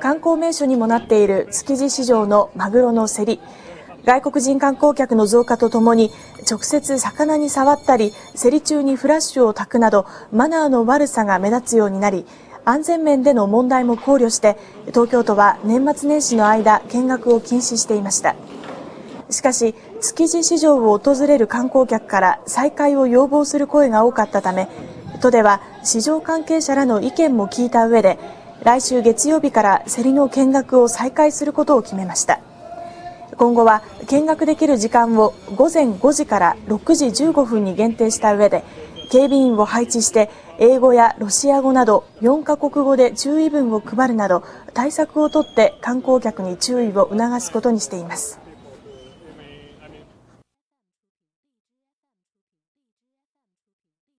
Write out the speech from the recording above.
観光名所にもなっている築地市場のマグロの競り。外国人観光客の増加とともに直接魚に触ったり競り中にフラッシュを焚くなどマナーの悪さが目立つようになり安全面での問題も考慮して東京都は年末年始の間見学を禁止していました。しかし築地市場を訪れる観光客から再開を要望する声が多かったため都では市場関係者らの意見も聞いた上で来週月曜日から競りの見学を再開することを決めました。今後は見学できる時間を午前5時から6時15分に限定した上で警備員を配置して英語やロシア語など4カ国語で注意文を配るなど対策をとって観光客に注意を促すことにしています。